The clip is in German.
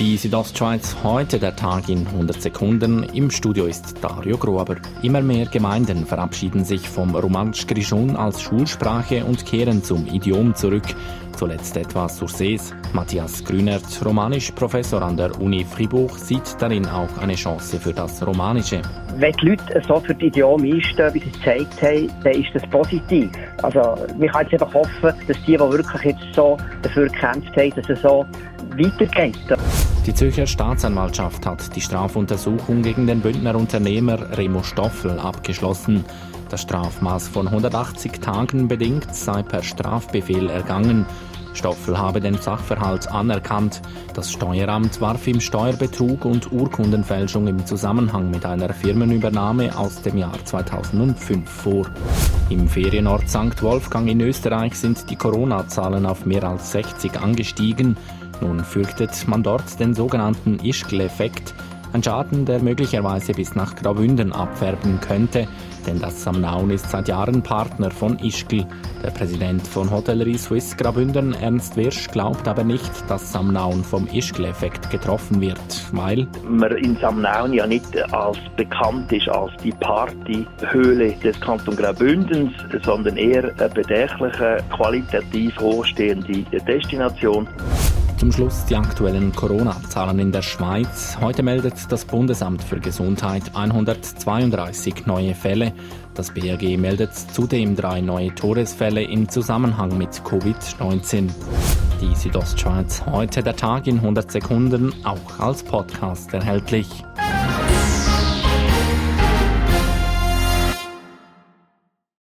Die Südostschweiz heute der Tag in 100 Sekunden. Im Studio ist Dario Grober. Immer mehr Gemeinden verabschieden sich vom Romansch Grischun als Schulsprache und kehren zum Idiom zurück. Zuletzt etwa Sursees. Matthias Grünert, Romanisch-Professor an der Uni Fribourg, sieht darin auch eine Chance für das Romanische. Wenn die Leute so für die Idiom einstehen, wie sie es gezeigt haben, dann ist das positiv. Also, wir können jetzt einfach hoffen, dass die, die wirklich jetzt so dafür gekämpft haben, dass es so weitergeht. Die Zürcher Staatsanwaltschaft hat die Strafuntersuchung gegen den Bündner Unternehmer Remo Stoffel abgeschlossen. Das Strafmaß von 180 Tagen bedingt sei per Strafbefehl ergangen. Stoffel habe den Sachverhalt anerkannt. Das Steueramt warf ihm Steuerbetrug und Urkundenfälschung im Zusammenhang mit einer Firmenübernahme aus dem Jahr 2005 vor. Im Ferienort St. Wolfgang in Österreich sind die Corona-Zahlen auf mehr als 60 angestiegen. Nun fürchtet man dort den sogenannten Ischgl-Effekt, ein Schaden, der möglicherweise bis nach Graubünden abfärben könnte, denn das Samnaun ist seit Jahren Partner von Ischgl. Der Präsident von Hotellerie Swiss Graubünden, Ernst Wirsch, glaubt aber nicht, dass Samnaun vom Ischgl-Effekt getroffen wird, weil man in Samnaun ja nicht als bekannt ist als die Partyhöhle des Kanton Graubündens, sondern eher eine bedächtliche, qualitativ hochstehende Destination. Zum Schluss die aktuellen Corona-Zahlen in der Schweiz. Heute meldet das Bundesamt für Gesundheit 132 neue Fälle. Das BAG meldet zudem drei neue Todesfälle im Zusammenhang mit Covid-19. Die Südostschweiz heute der Tag in 100 Sekunden, auch als Podcast erhältlich.